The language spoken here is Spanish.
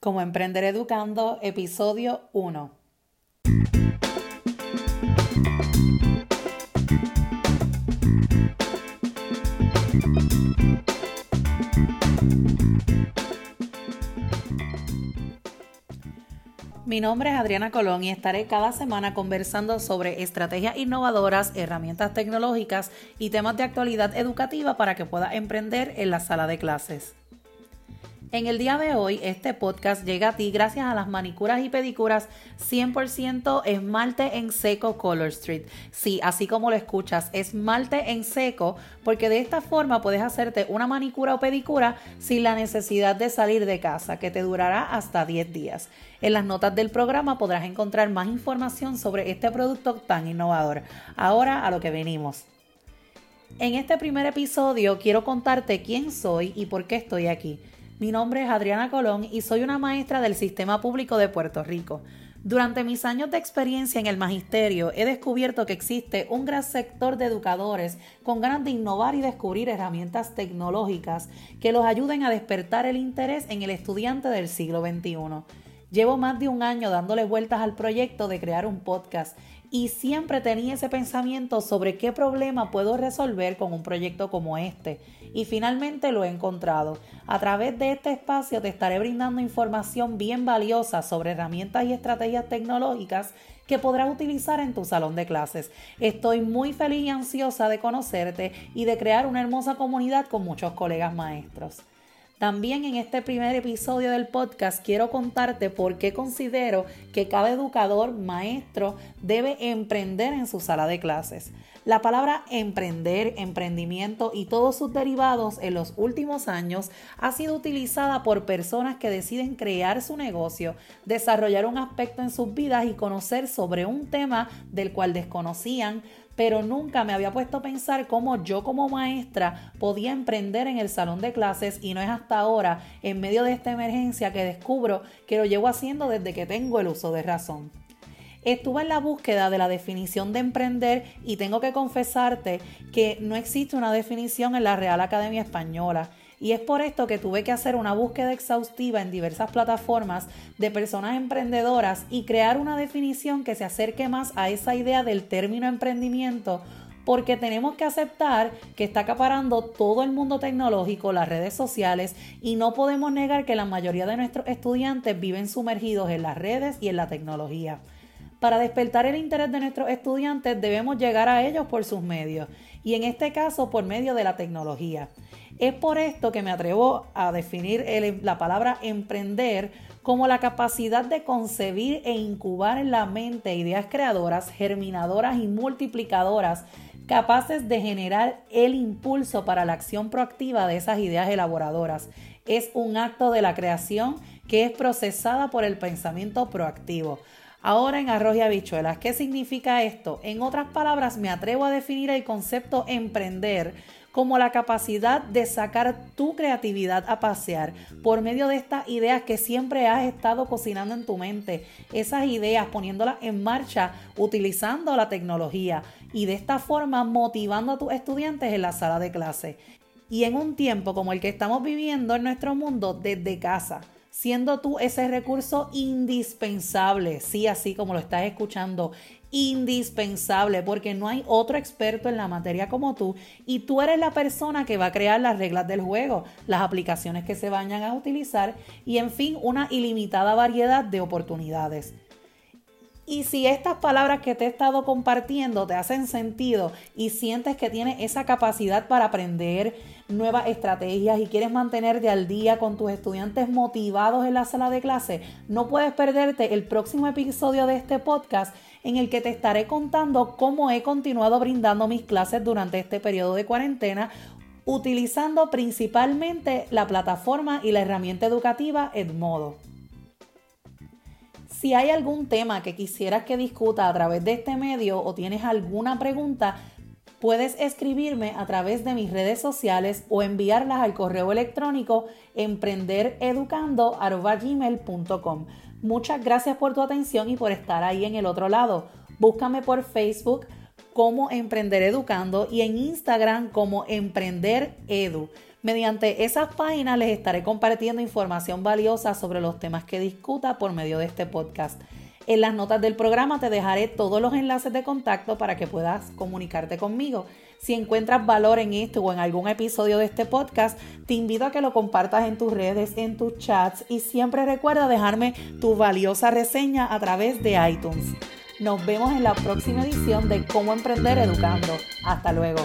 como Emprender Educando, episodio 1. Mi nombre es Adriana Colón y estaré cada semana conversando sobre estrategias innovadoras, herramientas tecnológicas y temas de actualidad educativa para que pueda emprender en la sala de clases. En el día de hoy, este podcast llega a ti gracias a las manicuras y pedicuras 100% esmalte en seco Color Street. Sí, así como lo escuchas, esmalte en seco, porque de esta forma puedes hacerte una manicura o pedicura sin la necesidad de salir de casa, que te durará hasta 10 días. En las notas del programa podrás encontrar más información sobre este producto tan innovador. Ahora a lo que venimos. En este primer episodio quiero contarte quién soy y por qué estoy aquí. Mi nombre es Adriana Colón y soy una maestra del Sistema Público de Puerto Rico. Durante mis años de experiencia en el magisterio he descubierto que existe un gran sector de educadores con ganas de innovar y descubrir herramientas tecnológicas que los ayuden a despertar el interés en el estudiante del siglo XXI. Llevo más de un año dándole vueltas al proyecto de crear un podcast y siempre tenía ese pensamiento sobre qué problema puedo resolver con un proyecto como este. Y finalmente lo he encontrado. A través de este espacio te estaré brindando información bien valiosa sobre herramientas y estrategias tecnológicas que podrás utilizar en tu salón de clases. Estoy muy feliz y ansiosa de conocerte y de crear una hermosa comunidad con muchos colegas maestros. También en este primer episodio del podcast quiero contarte por qué considero que cada educador, maestro, debe emprender en su sala de clases. La palabra emprender, emprendimiento y todos sus derivados en los últimos años ha sido utilizada por personas que deciden crear su negocio, desarrollar un aspecto en sus vidas y conocer sobre un tema del cual desconocían, pero nunca me había puesto a pensar cómo yo como maestra podía emprender en el salón de clases y no es hasta ahora, en medio de esta emergencia, que descubro que lo llevo haciendo desde que tengo el uso de razón. Estuve en la búsqueda de la definición de emprender y tengo que confesarte que no existe una definición en la Real Academia Española y es por esto que tuve que hacer una búsqueda exhaustiva en diversas plataformas de personas emprendedoras y crear una definición que se acerque más a esa idea del término emprendimiento porque tenemos que aceptar que está acaparando todo el mundo tecnológico, las redes sociales, y no podemos negar que la mayoría de nuestros estudiantes viven sumergidos en las redes y en la tecnología. Para despertar el interés de nuestros estudiantes debemos llegar a ellos por sus medios, y en este caso por medio de la tecnología. Es por esto que me atrevo a definir la palabra emprender como la capacidad de concebir e incubar en la mente ideas creadoras, germinadoras y multiplicadoras capaces de generar el impulso para la acción proactiva de esas ideas elaboradoras. Es un acto de la creación que es procesada por el pensamiento proactivo. Ahora en arroz y habichuelas, ¿qué significa esto? En otras palabras, me atrevo a definir el concepto emprender como la capacidad de sacar tu creatividad a pasear por medio de estas ideas que siempre has estado cocinando en tu mente, esas ideas poniéndolas en marcha utilizando la tecnología y de esta forma motivando a tus estudiantes en la sala de clase. Y en un tiempo como el que estamos viviendo en nuestro mundo desde casa siendo tú ese recurso indispensable, sí, así como lo estás escuchando, indispensable, porque no hay otro experto en la materia como tú y tú eres la persona que va a crear las reglas del juego, las aplicaciones que se vayan a utilizar y en fin, una ilimitada variedad de oportunidades. Y si estas palabras que te he estado compartiendo te hacen sentido y sientes que tienes esa capacidad para aprender nuevas estrategias y quieres mantenerte al día con tus estudiantes motivados en la sala de clase, no puedes perderte el próximo episodio de este podcast en el que te estaré contando cómo he continuado brindando mis clases durante este periodo de cuarentena utilizando principalmente la plataforma y la herramienta educativa Edmodo. Si hay algún tema que quisieras que discuta a través de este medio o tienes alguna pregunta, puedes escribirme a través de mis redes sociales o enviarlas al correo electrónico emprendereducando.gmail.com. Muchas gracias por tu atención y por estar ahí en el otro lado. Búscame por Facebook como Emprender Educando y en Instagram como Emprender Edu. Mediante esas páginas les estaré compartiendo información valiosa sobre los temas que discuta por medio de este podcast. En las notas del programa te dejaré todos los enlaces de contacto para que puedas comunicarte conmigo. Si encuentras valor en esto o en algún episodio de este podcast, te invito a que lo compartas en tus redes, en tus chats y siempre recuerda dejarme tu valiosa reseña a través de iTunes. Nos vemos en la próxima edición de Cómo Emprender Educando. Hasta luego.